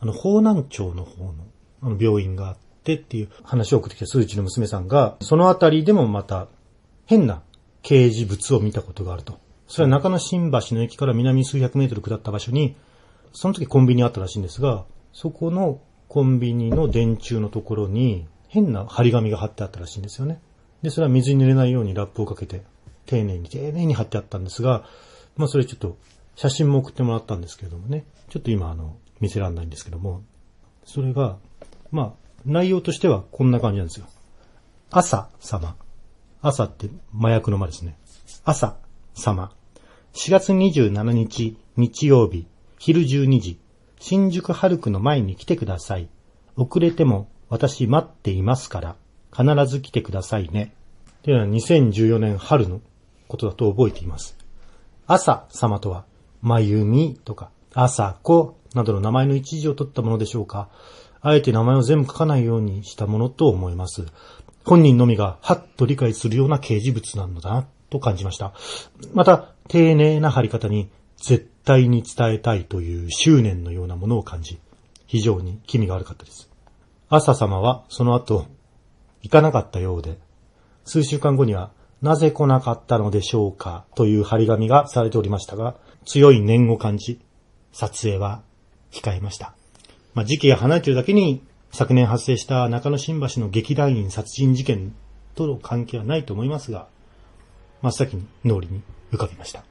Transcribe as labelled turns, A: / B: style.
A: あの、方南町の方の、あの、病院があってっていう話を送ってきた数値の娘さんが、そのあたりでもまた、変な掲示物を見たことがあると。それは中野新橋の駅から南数百メートル下った場所に、その時コンビニあったらしいんですが、そこのコンビニの電柱のところに変な張り紙が貼ってあったらしいんですよね。で、それは水に濡れないようにラップをかけて、丁寧に丁寧に貼ってあったんですが、まあそれちょっと写真も送ってもらったんですけれどもね、ちょっと今あの、見せらんないんですけども、それが、まあ、内容としてはこんな感じなんですよ。朝様。朝って麻薬の間ですね。朝様。4月27日日曜日、昼12時、新宿ハルクの前に来てください。遅れても私待っていますから、必ず来てくださいね。というのは2014年春のことだと覚えています。朝様とは、まゆみとか、朝子などの名前の一時を取ったものでしょうか。あえて名前を全部書かないようにしたものと思います。本人のみがはっと理解するような掲示物なのだなと感じました。また、丁寧な貼り方に絶対に伝えたいという執念のようなものを感じ、非常に気味が悪かったです。朝様はその後、行かなかったようで、数週間後には、なぜ来なかったのでしょうかという張り紙がされておりましたが、強い念を感じ、撮影は控えました。まあ、時期が離れているだけに、昨年発生した中野新橋の劇団員殺人事件との関係はないと思いますが、真っ先に脳裏に浮かびました。